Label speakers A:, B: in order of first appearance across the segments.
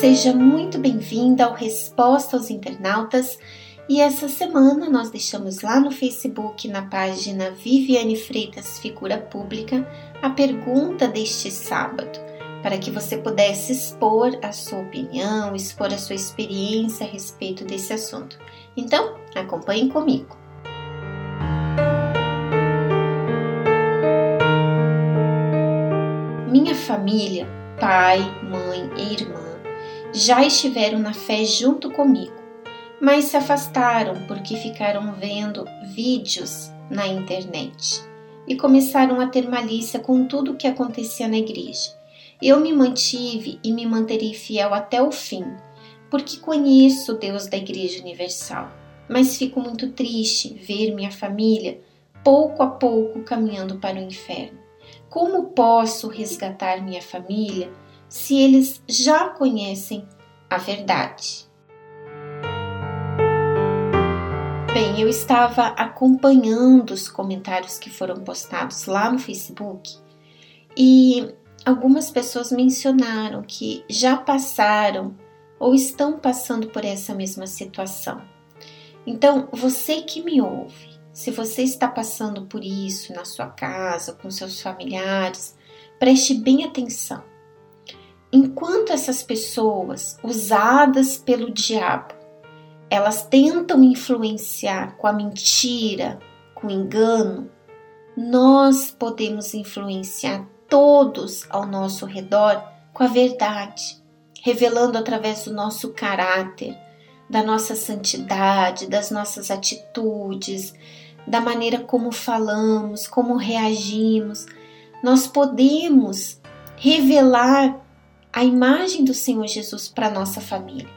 A: seja muito bem-vinda ao Resposta aos Internautas. E essa semana nós deixamos lá no Facebook, na página Viviane Freitas Figura Pública, a pergunta deste sábado, para que você pudesse expor a sua opinião, expor a sua experiência a respeito desse assunto. Então, acompanhem comigo. Minha família, pai, mãe e irmã, já estiveram na fé junto comigo mas se afastaram porque ficaram vendo vídeos na internet e começaram a ter malícia com tudo o que acontecia na igreja. Eu me mantive e me manterei fiel até o fim, porque conheço o Deus da Igreja Universal. Mas fico muito triste ver minha família pouco a pouco caminhando para o inferno. Como posso resgatar minha família se eles já conhecem a verdade? Bem, eu estava acompanhando os comentários que foram postados lá no Facebook e algumas pessoas mencionaram que já passaram ou estão passando por essa mesma situação. Então, você que me ouve, se você está passando por isso na sua casa, com seus familiares, preste bem atenção. Enquanto essas pessoas usadas pelo diabo elas tentam influenciar com a mentira, com o engano, nós podemos influenciar todos ao nosso redor com a verdade, revelando através do nosso caráter, da nossa santidade, das nossas atitudes, da maneira como falamos, como reagimos. Nós podemos revelar a imagem do Senhor Jesus para nossa família.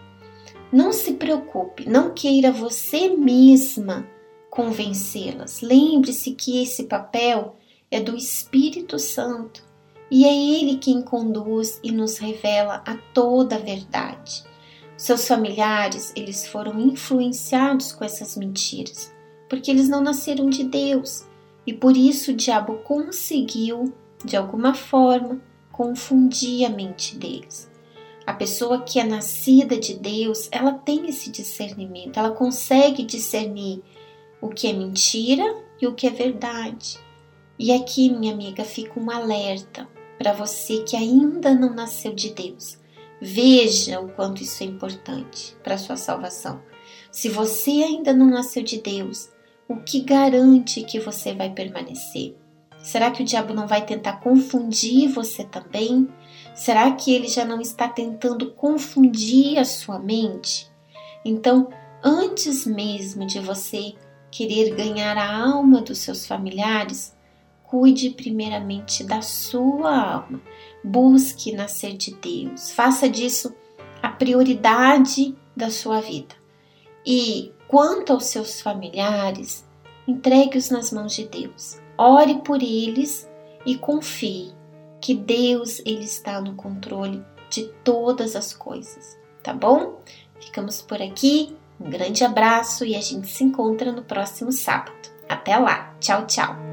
A: Não se preocupe, não queira você mesma convencê-las. Lembre-se que esse papel é do Espírito Santo e é Ele quem conduz e nos revela a toda a verdade. Seus familiares, eles foram influenciados com essas mentiras, porque eles não nasceram de Deus e por isso o diabo conseguiu, de alguma forma, confundir a mente deles. A pessoa que é nascida de Deus, ela tem esse discernimento, ela consegue discernir o que é mentira e o que é verdade. E aqui, minha amiga, fica um alerta para você que ainda não nasceu de Deus. Veja o quanto isso é importante para a sua salvação. Se você ainda não nasceu de Deus, o que garante que você vai permanecer? Será que o diabo não vai tentar confundir você também? Será que ele já não está tentando confundir a sua mente? Então, antes mesmo de você querer ganhar a alma dos seus familiares, cuide primeiramente da sua alma. Busque nascer de Deus. Faça disso a prioridade da sua vida. E quanto aos seus familiares, entregue-os nas mãos de Deus. Ore por eles e confie que Deus ele está no controle de todas as coisas, tá bom? Ficamos por aqui. Um grande abraço e a gente se encontra no próximo sábado. Até lá. Tchau, tchau.